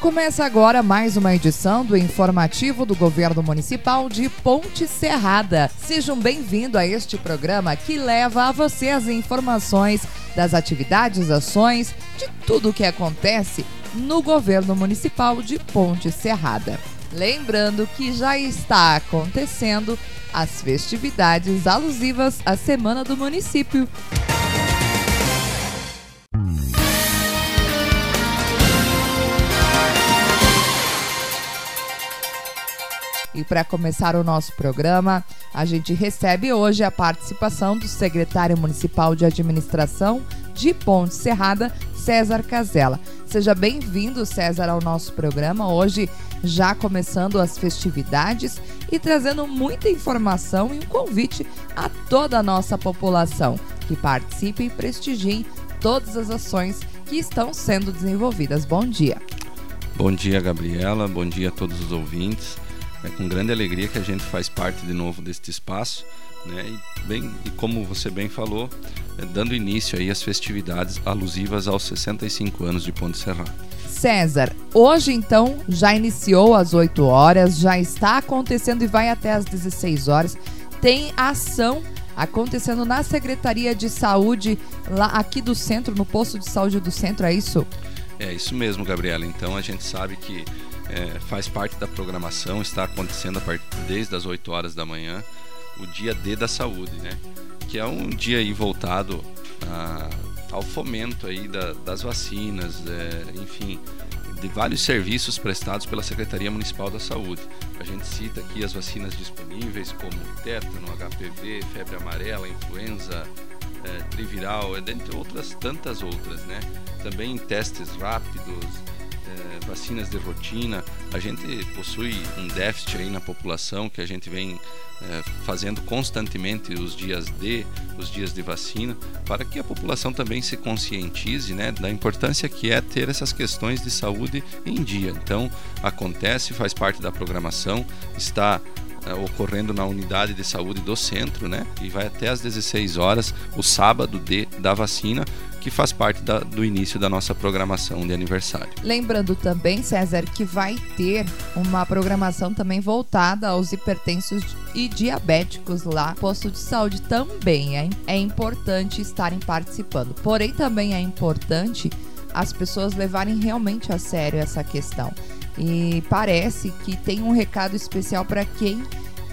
Começa agora mais uma edição do informativo do Governo Municipal de Ponte Serrada. Sejam bem-vindos a este programa que leva a você as informações das atividades, ações, de tudo o que acontece no Governo Municipal de Ponte Serrada. Lembrando que já está acontecendo as festividades alusivas à Semana do Município. E para começar o nosso programa, a gente recebe hoje a participação do secretário municipal de administração de Ponte Serrada, César Casella. Seja bem-vindo, César, ao nosso programa. Hoje, já começando as festividades e trazendo muita informação e um convite a toda a nossa população que participe e prestigie todas as ações que estão sendo desenvolvidas. Bom dia. Bom dia, Gabriela. Bom dia a todos os ouvintes. É com grande alegria que a gente faz parte de novo deste espaço, né? E, bem, e como você bem falou, é, dando início aí às festividades alusivas aos 65 anos de Ponte Serrado. César, hoje então já iniciou às 8 horas, já está acontecendo e vai até às 16 horas. Tem ação acontecendo na Secretaria de Saúde lá aqui do centro, no posto de saúde do centro, é isso? É isso mesmo, Gabriela. Então a gente sabe que é, faz parte da programação, está acontecendo a partir, desde as 8 horas da manhã, o dia D da saúde, né? Que é um dia aí voltado a, ao fomento aí da, das vacinas, é, enfim, de vários serviços prestados pela Secretaria Municipal da Saúde. A gente cita aqui as vacinas disponíveis como tétano, HPV, febre amarela, influenza, é, triviral, dentre outras tantas outras, né? Também testes rápidos, é, vacinas de rotina. A gente possui um déficit aí na população que a gente vem é, fazendo constantemente os dias de, os dias de vacina, para que a população também se conscientize né, da importância que é ter essas questões de saúde em dia. Então, acontece, faz parte da programação, está é, ocorrendo na unidade de saúde do centro, né? E vai até às 16 horas, o sábado de, da vacina, que faz parte da, do início da nossa programação de aniversário. Lembrando também, César, que vai ter uma programação também voltada aos hipertensos e diabéticos lá. Posto de saúde também é, é importante estarem participando. Porém, também é importante as pessoas levarem realmente a sério essa questão. E parece que tem um recado especial para quem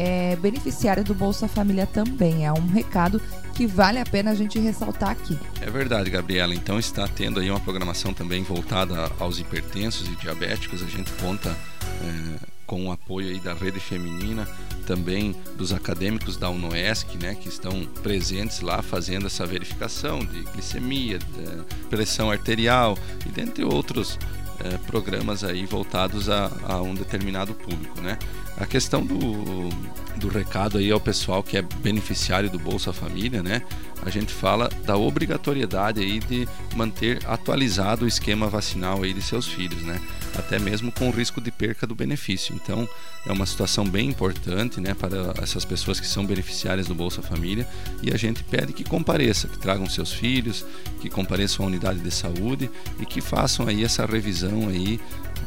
é beneficiário do Bolsa Família também. É um recado que vale a pena a gente ressaltar aqui. É verdade, Gabriela. Então está tendo aí uma programação também voltada aos hipertensos e diabéticos. A gente conta é, com o apoio aí da rede feminina, também dos acadêmicos da UNOESC, né, que estão presentes lá fazendo essa verificação de glicemia, de pressão arterial e dentre outros é, programas aí voltados a, a, um determinado público, né? A questão do, do recado aí ao pessoal que é beneficiário do Bolsa Família, né? A gente fala da obrigatoriedade aí de manter atualizado o esquema vacinal aí de seus filhos, né? Até mesmo com o risco de perca do benefício. Então, é uma situação bem importante, né, para essas pessoas que são beneficiárias do Bolsa Família, e a gente pede que compareça, que tragam seus filhos, que compareçam à unidade de saúde e que façam aí essa revisão aí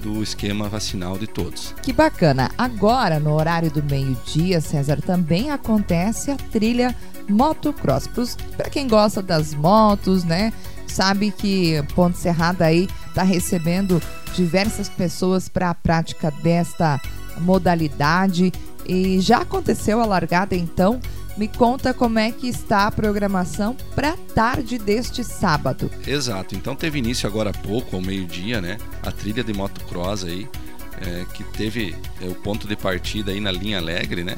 do esquema vacinal de todos. Que bacana. Agora, no horário do meio-dia, César, também acontece a trilha motocross. Para quem gosta das motos, né? Sabe que Ponte Serrada aí está recebendo diversas pessoas para a prática desta modalidade e já aconteceu a largada então me conta como é que está a programação para tarde deste sábado. Exato, então teve início agora há pouco, ao meio-dia, né? A trilha de motocross aí, é, que teve é, o ponto de partida aí na linha Alegre, né?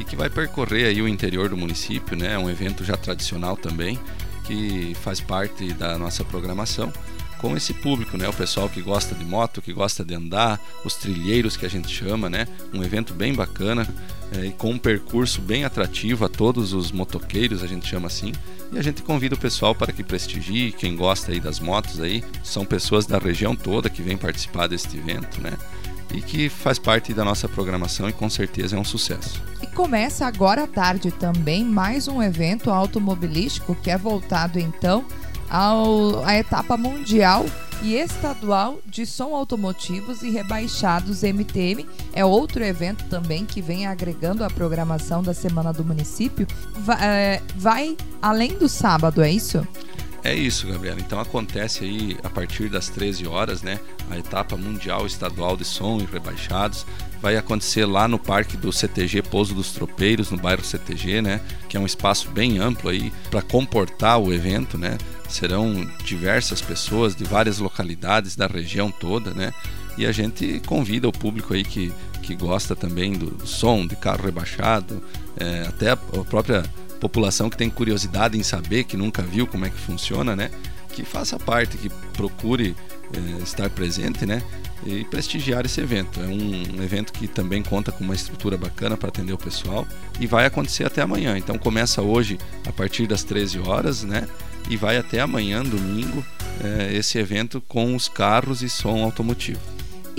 E que vai percorrer aí o interior do município, né? É um evento já tradicional também, que faz parte da nossa programação com esse público, né? O pessoal que gosta de moto, que gosta de andar, os trilheiros que a gente chama, né? Um evento bem bacana é, e com um percurso bem atrativo a todos os motoqueiros, a gente chama assim. E a gente convida o pessoal para que prestigie, quem gosta aí das motos aí, são pessoas da região toda que vêm participar deste evento, né? E que faz parte da nossa programação e com certeza é um sucesso. E começa agora à tarde também mais um evento automobilístico que é voltado então ao, a etapa mundial e estadual de som automotivos e rebaixados MTM. É outro evento também que vem agregando a programação da Semana do Município. Vai, é, vai além do sábado, é isso? É isso, Gabriela. Então acontece aí a partir das 13 horas, né? A etapa mundial estadual de som e rebaixados vai acontecer lá no parque do CTG Pouso dos Tropeiros, no bairro CTG, né? Que é um espaço bem amplo aí para comportar o evento, né? Serão diversas pessoas de várias localidades da região toda, né? E a gente convida o público aí que, que gosta também do som de carro rebaixado, é, até a própria população que tem curiosidade em saber, que nunca viu como é que funciona, né? Que faça parte, que procure é, estar presente, né? E prestigiar esse evento. É um, evento que também conta com uma estrutura bacana para atender o pessoal e vai acontecer até amanhã. Então começa hoje a partir das 13 horas, né? E vai até amanhã, domingo, é, esse evento com os carros e som automotivo.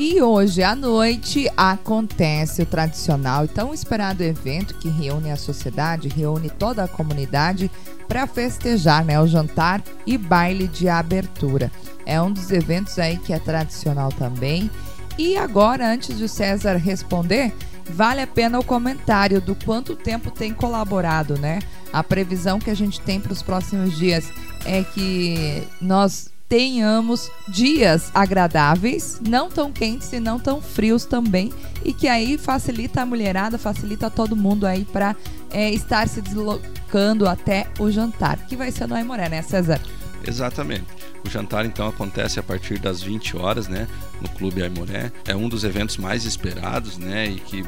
E hoje à noite acontece o tradicional e tão esperado evento que reúne a sociedade, reúne toda a comunidade para festejar né, o jantar e baile de abertura. É um dos eventos aí que é tradicional também. E agora, antes de César responder, vale a pena o comentário do quanto tempo tem colaborado, né? A previsão que a gente tem para os próximos dias é que nós tenhamos dias agradáveis, não tão quentes e não tão frios também, e que aí facilita a mulherada, facilita todo mundo aí para é, estar se deslocando até o jantar, que vai ser no Aimoré, né, César? Exatamente. O jantar então acontece a partir das 20 horas, né, no Clube Aimoré. É um dos eventos mais esperados, né, e que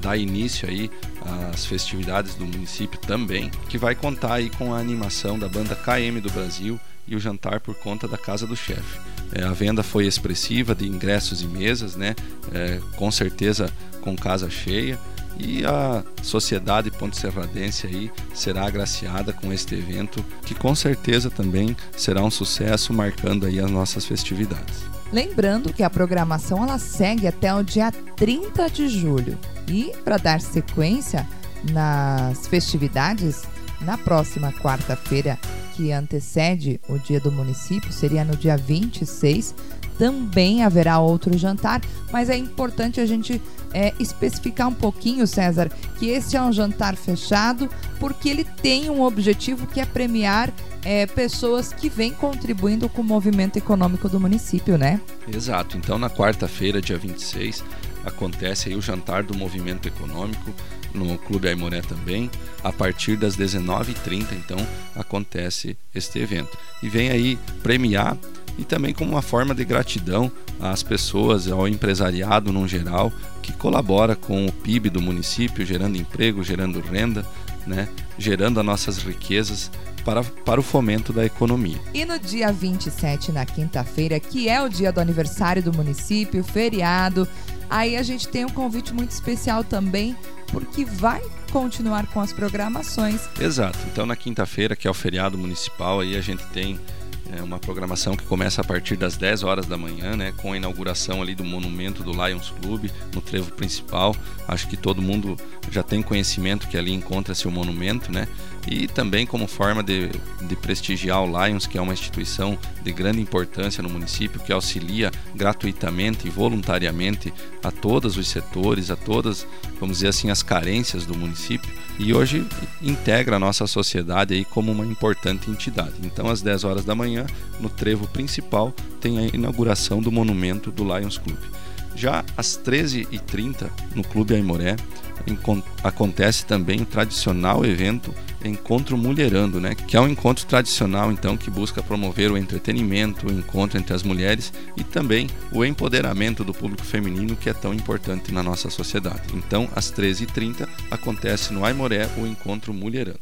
dá início aí às festividades do município também, que vai contar aí com a animação da banda KM do Brasil e o jantar por conta da casa do chefe. É, a venda foi expressiva de ingressos e mesas, né? É, com certeza com casa cheia e a sociedade Ponte Serradense aí será agraciada com este evento que com certeza também será um sucesso marcando aí as nossas festividades. Lembrando que a programação ela segue até o dia 30 de julho e para dar sequência nas festividades na próxima quarta-feira que antecede o dia do município, seria no dia 26, também haverá outro jantar, mas é importante a gente é, especificar um pouquinho, César, que esse é um jantar fechado, porque ele tem um objetivo que é premiar é, pessoas que vêm contribuindo com o movimento econômico do município, né? Exato. Então, na quarta-feira, dia 26, acontece aí o jantar do movimento econômico no Clube Aimoré também. A partir das 19h30, então, acontece este evento. E vem aí premiar e também como uma forma de gratidão às pessoas, ao empresariado no geral, que colabora com o PIB do município, gerando emprego, gerando renda, né, gerando as nossas riquezas para, para o fomento da economia. E no dia 27, na quinta-feira, que é o dia do aniversário do município, feriado, aí a gente tem um convite muito especial também, porque vai continuar com as programações. Exato. Então, na quinta-feira, que é o feriado municipal, aí a gente tem é uma programação que começa a partir das 10 horas da manhã, né, com a inauguração ali do monumento do Lions Club no trevo principal. Acho que todo mundo já tem conhecimento que ali encontra-se o monumento, né? E também como forma de, de prestigiar o Lions, que é uma instituição de grande importância no município, que auxilia gratuitamente e voluntariamente a todos os setores, a todas, vamos dizer assim, as carências do município e hoje integra a nossa sociedade aí como uma importante entidade. Então, às 10 horas da manhã, no trevo principal, tem a inauguração do monumento do Lions Club. Já às 13h30, no Clube Aimoré, acontece também o tradicional evento Encontro Mulherando, né? que é um encontro tradicional então que busca promover o entretenimento, o encontro entre as mulheres e também o empoderamento do público feminino que é tão importante na nossa sociedade. Então, às 13h30 acontece no Aimoré o Encontro Mulherando.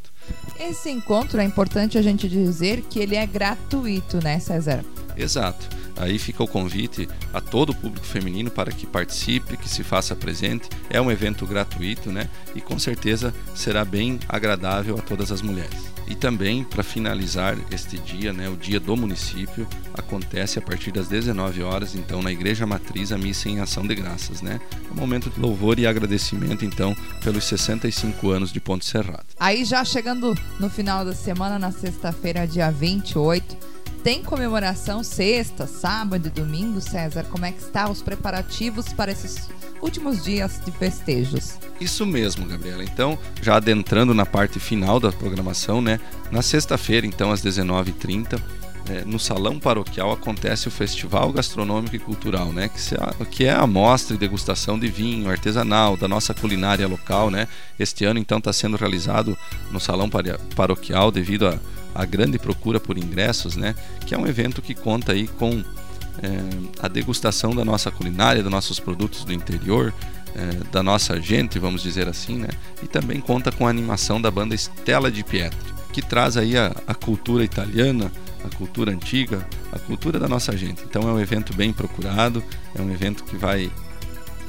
Esse encontro é importante a gente dizer que ele é gratuito, né, César? Exato. Aí fica o convite a todo o público feminino para que participe, que se faça presente. É um evento gratuito, né? E com certeza será bem agradável a todas as mulheres. E também, para finalizar este dia, né, o dia do município, acontece a partir das 19 horas, então, na Igreja Matriz, a missa em ação de graças, né? É um momento de louvor e agradecimento, então, pelos 65 anos de Ponte Serrado. Aí, já chegando no final da semana, na sexta-feira, dia 28, tem comemoração sexta, sábado e domingo, César. Como é que estão os preparativos para esses últimos dias de festejos? Isso mesmo, Gabriela. Então, já adentrando na parte final da programação, né? Na sexta-feira, então, às 19h30, é, no Salão Paroquial acontece o Festival Gastronômico e Cultural, né? Que, é a mostra e degustação de vinho artesanal, da nossa culinária local, né? Este ano, então, está sendo realizado no Salão Paroquial devido a a grande procura por ingressos, né? Que é um evento que conta aí com é, a degustação da nossa culinária, dos nossos produtos do interior, é, da nossa gente, vamos dizer assim, né? E também conta com a animação da banda Stella di Pietri, que traz aí a, a cultura italiana, a cultura antiga, a cultura da nossa gente. Então é um evento bem procurado, é um evento que vai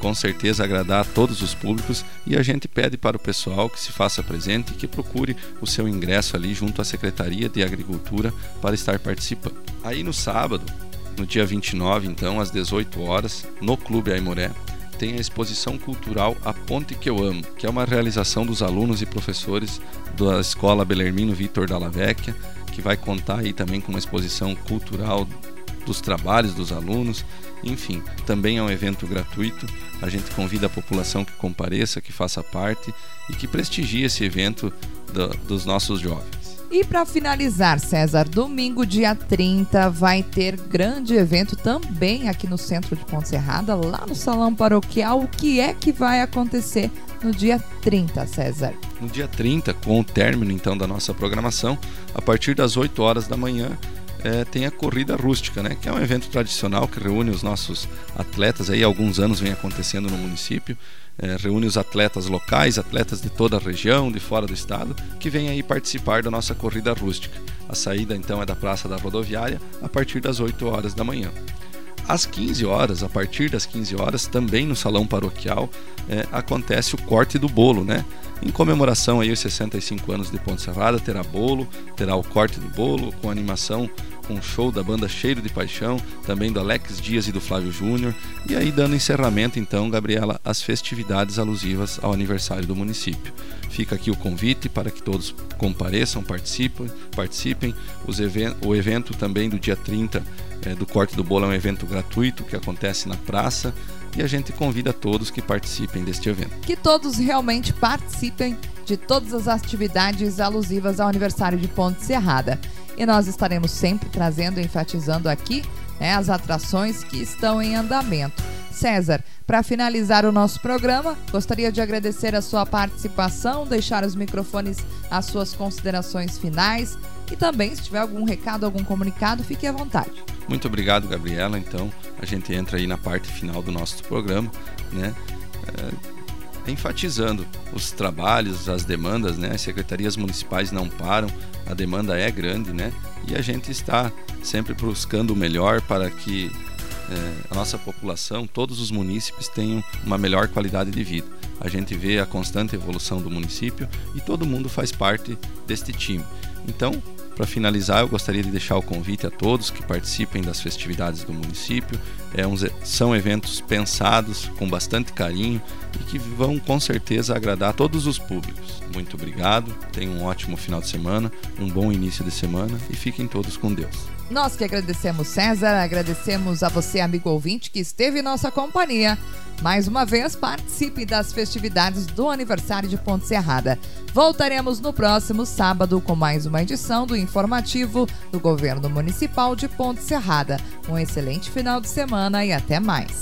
com certeza agradar a todos os públicos e a gente pede para o pessoal que se faça presente e que procure o seu ingresso ali junto à Secretaria de Agricultura para estar participando. Aí no sábado, no dia 29, então, às 18 horas, no Clube Aimoré, tem a exposição cultural A Ponte que eu amo, que é uma realização dos alunos e professores da Escola Belermino Vitor Dalla Vecchia, que vai contar aí também com uma exposição cultural dos trabalhos dos alunos. Enfim, também é um evento gratuito. A gente convida a população que compareça, que faça parte e que prestigie esse evento do, dos nossos jovens. E para finalizar, César, domingo, dia 30, vai ter grande evento também aqui no centro de Ponte Serrada, lá no Salão Paroquial. O que é que vai acontecer no dia 30, César? No dia 30, com o término então da nossa programação, a partir das 8 horas da manhã, é, tem a corrida rústica, né? Que é um evento tradicional que reúne os nossos atletas. Aí há alguns anos vem acontecendo no município. É, reúne os atletas locais, atletas de toda a região, de fora do estado, que vêm aí participar da nossa corrida rústica. A saída então é da Praça da Rodoviária a partir das 8 horas da manhã. Às 15 horas, a partir das 15 horas, também no salão paroquial, é, acontece o corte do bolo, né? Em comemoração aí aos 65 anos de Ponte Serrada, terá bolo, terá o corte do bolo com animação com show da banda Cheiro de Paixão, também do Alex Dias e do Flávio Júnior, e aí dando encerramento então, Gabriela, às festividades alusivas ao aniversário do município. Fica aqui o convite para que todos compareçam, participem, participem. Even o evento também do dia 30 é, do Corte do Bolo é um evento gratuito que acontece na praça e a gente convida todos que participem deste evento. Que todos realmente participem de todas as atividades alusivas ao aniversário de Ponte Serrada e nós estaremos sempre trazendo enfatizando aqui né, as atrações que estão em andamento. César, para finalizar o nosso programa, gostaria de agradecer a sua participação, deixar os microfones às suas considerações finais e também, se tiver algum recado, algum comunicado, fique à vontade. Muito obrigado, Gabriela. Então, a gente entra aí na parte final do nosso programa, né? É enfatizando os trabalhos, as demandas, né? As secretarias municipais não param, a demanda é grande, né? E a gente está sempre buscando o melhor para que é, a nossa população, todos os munícipes tenham uma melhor qualidade de vida. A gente vê a constante evolução do município e todo mundo faz parte deste time. Então, para finalizar, eu gostaria de deixar o convite a todos que participem das festividades do município. É um, são eventos pensados com bastante carinho e que vão com certeza agradar a todos os públicos. Muito obrigado, tenham um ótimo final de semana, um bom início de semana e fiquem todos com Deus. Nós que agradecemos, César, agradecemos a você, amigo ouvinte, que esteve em nossa companhia. Mais uma vez, participe das festividades do aniversário de Ponte Serrada. Voltaremos no próximo sábado com mais uma edição do informativo do Governo Municipal de Ponte Serrada. Um excelente final de semana e até mais.